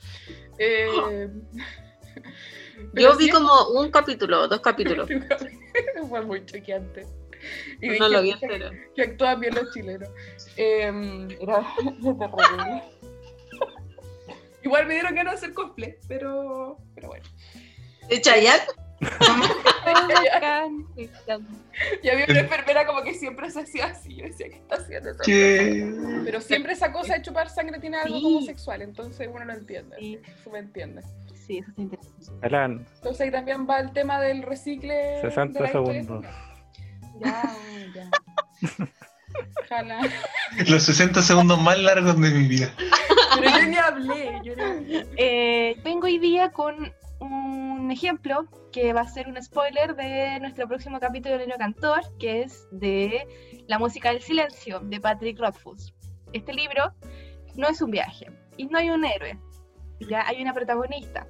Eh, Yo vi sí, como un capítulo, dos capítulos. Fue muy choqueante. Y No lo vi "Pucha, entero. Que actúan bien los chilenos. Eh, era. Igual me dieron ganas de hacer cosplay, pero, pero bueno. ¿De Chayanne? Y había una enfermera como que siempre se hacía así. Yo decía, ¿qué está haciendo ¿Qué? Pero siempre esa cosa de chupar sangre tiene algo Sí. como sexual, entonces uno lo entiende. Sí. Se me entiende. Sí, eso está interesante. Alan, Entonces ahí también va el tema del recicle. 60 de la historia. segundos. Ya, ya. Ojalá. Los 60 segundos más largos de mi vida. Pero yo ni hablé, yo ni hablé. Eh, vengo hoy día con un ejemplo que va a ser un spoiler de nuestro próximo capítulo de Niño Cantor, que es de La música del silencio, de Patrick Rothfuss. Este libro no es un viaje y no hay un héroe, ya hay una protagonista.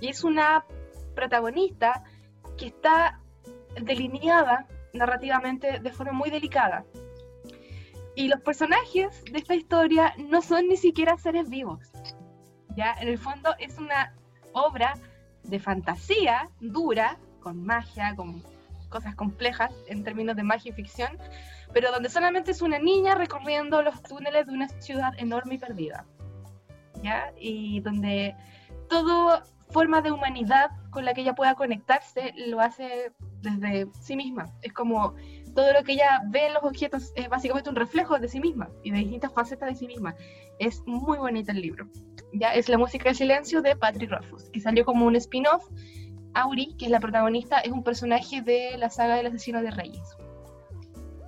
Y es una protagonista que está delineada narrativamente de forma muy delicada. Y los personajes de esta historia no son ni siquiera seres vivos. Ya, en el fondo es una obra de fantasía dura, con magia, con cosas complejas en términos de magia y ficción, pero donde solamente es una niña recorriendo los túneles de una ciudad enorme y perdida. ¿Ya? Y donde toda forma de humanidad con la que ella pueda conectarse lo hace desde sí misma. Es como todo lo que ella ve en los objetos es básicamente un reflejo de sí misma y de distintas facetas de sí misma. Es muy bonito el libro. Ya es La música del silencio de Patrick Rothfuss, que salió como un spin-off. Auri, que es la protagonista, es un personaje de la saga del asesino de reyes.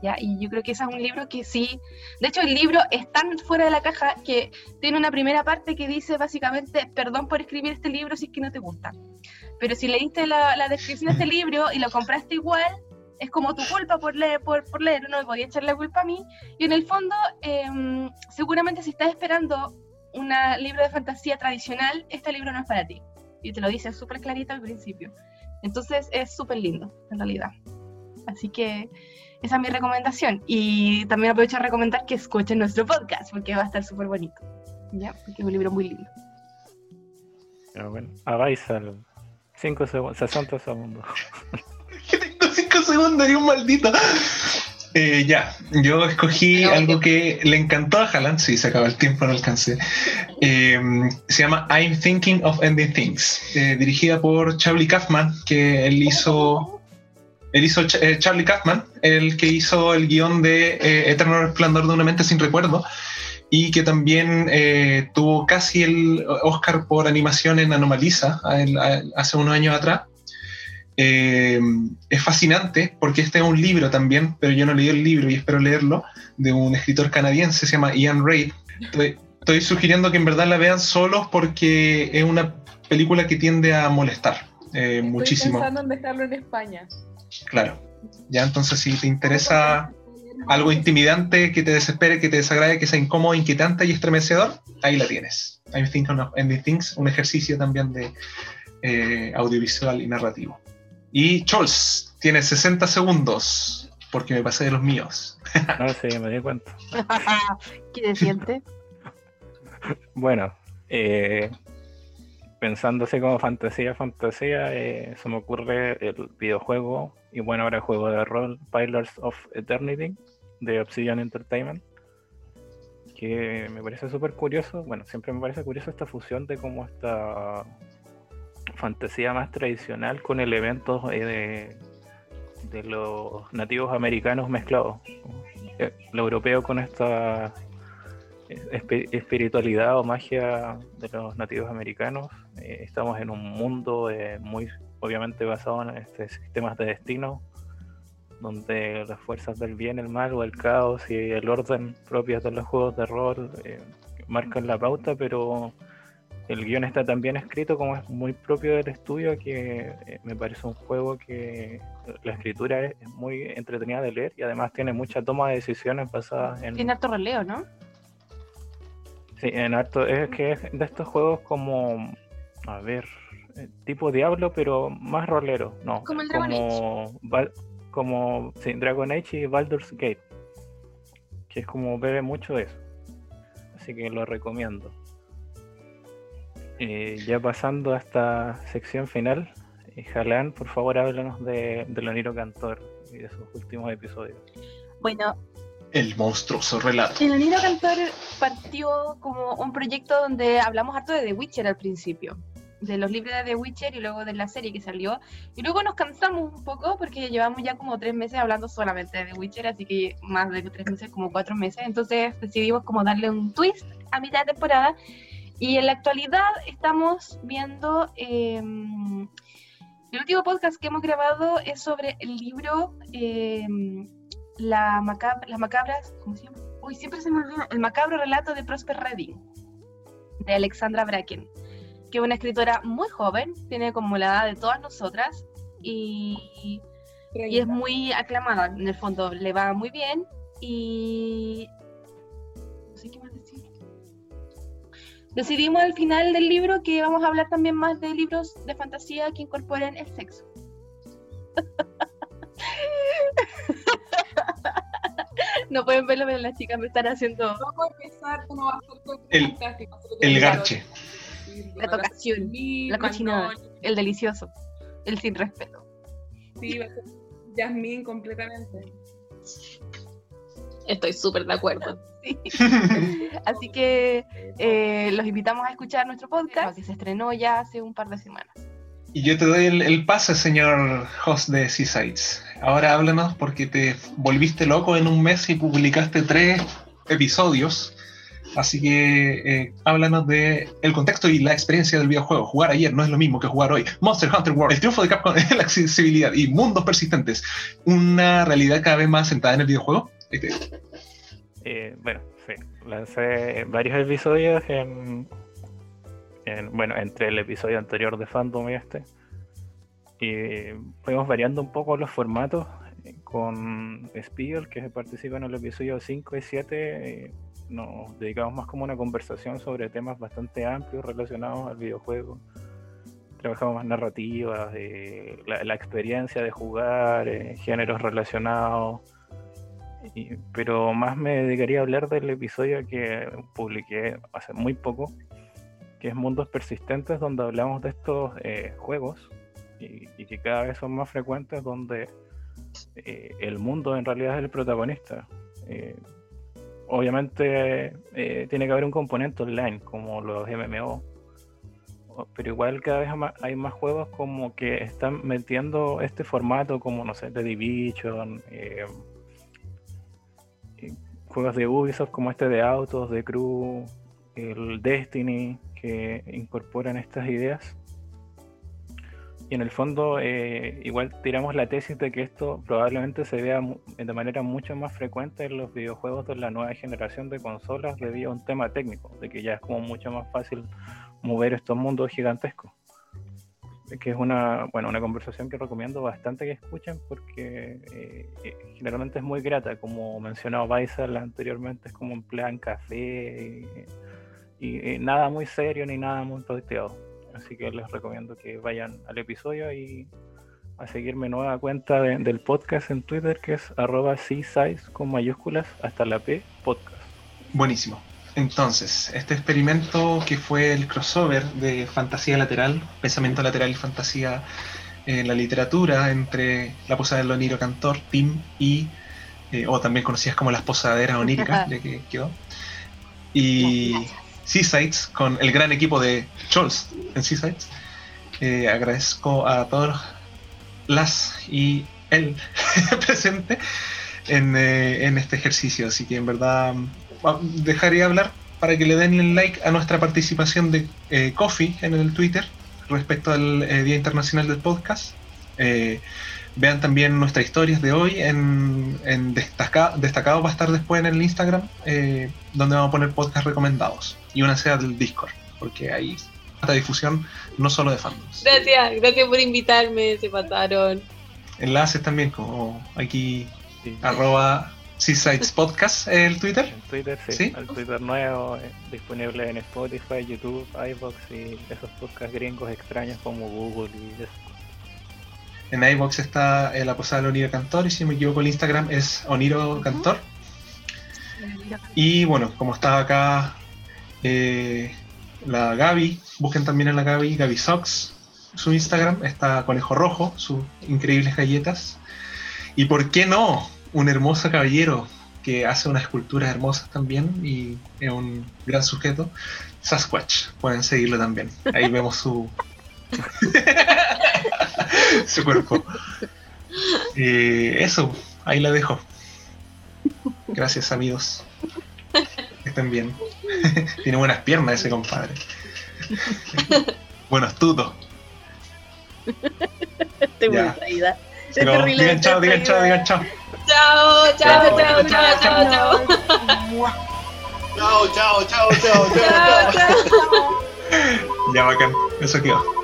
¿Ya? Y yo creo que ese es un libro que sí. De hecho, el libro es tan fuera de la caja que tiene una primera parte que dice básicamente: Perdón por escribir este libro si es que no te gusta. Pero si leíste la, la descripción de este libro y lo compraste igual, es como tu culpa por leer, por, leer, no me podía echar la culpa a mí. Y en el fondo, em, seguramente si estás esperando un libro de fantasía tradicional, este libro no es para ti. Y te lo dice súper clarito al principio. Entonces es súper lindo, en realidad. Así que esa es mi recomendación. Y también aprovecho a recomendar que escuchen nuestro podcast, porque va a estar súper bonito. ¿Ya? Porque es un libro muy lindo. Ya, bueno, a Baisal, 5 segundos, 60 segundos. 5 segundos y un maldito. Eh, ya, yo escogí algo que- le encantó a Haaland, sí, se acaba el tiempo, no alcancé. Eh, se llama I'm Thinking of Ending Things, eh, dirigida por Charlie Kaufman, que él hizo, él hizo Ch- Charlie Kaufman, el que hizo el guion de Eterno Resplandor de una mente sin recuerdo, y que también tuvo casi el Oscar por animación en Anomalisa a- a- hace unos años atrás. Eh, es fascinante porque este es un libro también, pero yo no leí el libro y espero leerlo, de un escritor canadiense, se llama Ian Reid. Estoy, estoy sugiriendo que en verdad la vean solos porque es una película que tiende a molestar eh, Estoy muchísimo. pensando en dejarlo en España. Claro. Ya entonces si te interesa algo intimidante, que te desespere, que te desagrade, que sea incómodo, inquietante y estremecedor, ahí la tienes. I'm thinking of ending things, un ejercicio también de eh, audiovisual y narrativo. Y Chols, tienes 60 segundos, porque me pasé de los míos. No sé, me di cuenta. ¿Qué se siente? Bueno, eh, pensando así como fantasía, fantasía, eh, se me ocurre el videojuego y bueno, ahora el juego de rol Pillars of Eternity de Obsidian Entertainment, que me parece súper curioso. Bueno, siempre me parece curioso esta fusión de cómo esta fantasía más tradicional con elementos eh, de, de los nativos americanos mezclados. Eh, Lo europeo con esta espi- espiritualidad o magia de los nativos americanos. Eh, estamos en un mundo eh, muy obviamente basado en este, sistemas de destino, donde las fuerzas del bien, el mal o el caos y el orden propios de los juegos de rol eh, marcan la pauta, pero el guion está tan bien escrito como es muy propio del estudio que eh, me parece un juego que la escritura es, muy entretenida de leer y además tiene mucha toma de decisiones basadas en, Tiene harto releo, ¿no? Sí, en harto, es que es de estos juegos como, a ver, eh, tipo Diablo, pero más rolero, ¿no? Como el Dragon como, Val- como sí, Dragon Age y Baldur's Gate, que es como bebe mucho de eso. Así que lo recomiendo. Eh, ya pasando a esta sección final, eh, Jalán, por favor háblanos de, de Loniro Cantor y de sus últimos episodios. Bueno, El monstruoso relato. El Anino Cantor partió como un proyecto donde hablamos harto de The Witcher al principio, de los libros de The Witcher y luego de la serie que salió. Y luego nos cansamos un poco porque llevamos ya como tres meses hablando solamente de The Witcher, así que más de tres meses, como cuatro meses. Entonces decidimos como darle un twist a mitad de temporada. Y en la actualidad estamos viendo... eh, el último podcast que hemos grabado es sobre el libro eh, la macab- Las Macabras, ¿cómo se llama? Uy, siempre se me olvida. El macabro relato de Prosper Redding, de Alexandra Bracken, que es una escritora muy joven, tiene como la edad de todas nosotras y, y es muy aclamada. En el fondo le va muy bien y. No sé qué más. Decidimos al final del libro que vamos a hablar también más de libros de fantasía que incorporen el sexo. no pueden verlo, pero las chicas me están haciendo Vamos a empezar como El- El garche. la tocación, la cochinada, el delicioso, el sin respeto. Sí, va a ser Yasmín completamente. Estoy súper de acuerdo. Sí. Así que eh, los invitamos a escuchar nuestro podcast que se estrenó ya hace un par de semanas. Y yo te doy el, el pase, señor host de Seasides. Ahora háblanos porque te volviste loco en un mes y publicaste tres episodios. Así que eh, háblanos de el contexto y la experiencia del videojuego. Jugar ayer no es lo mismo que jugar hoy. Monster Hunter World, el triunfo de Capcom en la accesibilidad y mundos persistentes. Una realidad cada vez más sentada en el videojuego. Este, Eh, bueno, sí, lancé varios episodios en, en- bueno, entre el episodio anterior de Fandom y este. Y fuimos variando un poco los formatos con Spiegel, que participa en el episodio 5 y 7. eh, nos dedicamos más como una conversación sobre temas bastante amplios relacionados al videojuego. Trabajamos más narrativas, eh, la, la experiencia de jugar, eh, géneros relacionados. Pero más me dedicaría a hablar del episodio que publiqué hace muy poco, que es Mundos Persistentes, donde hablamos de estos eh, juegos y, que cada vez son más frecuentes, donde eh, el mundo en realidad es el protagonista. Eh, obviamente tiene que haber un componente online, como los MMO, pero igual cada vez hay más juegos como que están metiendo este formato, como no sé, The Division, juegos de Ubisoft como este de autos, de crew, el Destiny, que incorporan estas ideas. Y en el fondo, eh, igual tiramos la tesis de que esto probablemente se vea de manera mucho más frecuente en los videojuegos de la nueva generación de consolas debido a un tema técnico, de que ya es como mucho más fácil mover estos mundos gigantescos. Que es una, bueno, una conversación que recomiendo bastante que escuchen porque eh, eh, generalmente es muy grata, como mencionaba Baisal anteriormente, es como en plan café y, nada muy serio ni nada muy pauteado. Así que les recomiendo que vayan al episodio y a seguir mi nueva cuenta de- del podcast en Twitter que es arroba con mayúsculas hasta la P podcast. Buenísimo. Entonces, este experimento que fue el crossover de fantasía lateral, pensamiento lateral y fantasía en la literatura entre la posada del Oniro Cantor, Tim y, eh, o también conocidas como las posaderas oníricas, ya que quedó, y Seasides con el gran equipo de Scholz en Seasides. Eh, agradezco a todos las y el presente en, eh, en este ejercicio, así que en verdad dejaría hablar para que le den el like a nuestra participación de eh, Coffee en el Twitter respecto al eh, Día Internacional del Podcast. Eh, vean también nuestras historias de hoy en, en destaca- destacado va a estar después en el Instagram eh, donde vamos a poner podcast recomendados y una sea del Discord porque ahí esta difusión no solo de fandoms Gracias, gracias por invitarme, se pasaron. enlaces también como aquí Sí. arroba Seasides Podcast el Twitter En Twitter, sí, ¿Sí? el Twitter nuevo, eh, disponible en Spotify, YouTube, iVoox y esos podcasts gringos extraños como Google y eso. En iBox está eh, la posada del Oniro Cantor y si no me equivoco el Instagram es Oniro Cantor. Y bueno, como está acá eh, la Gaby, busquen también a la Gaby, Gaby Sox, su Instagram, está Conejo Rojo, sus increíbles galletas. Y por qué no, un hermoso caballero que hace unas esculturas hermosas también y es un gran sujeto, Sasquatch, pueden seguirlo también. Ahí vemos su, su cuerpo. Eh, eso, ahí la dejo. Gracias amigos. Que estén bien. Tiene buenas piernas ese compadre. Buenos tutos. Estoy muy terrible digan chao, digan chao, digan chao, Chao, chao, chao, chao. Chao, chao, chao, chao, chao. Chao, chao. Ya bacán. Eso quedó.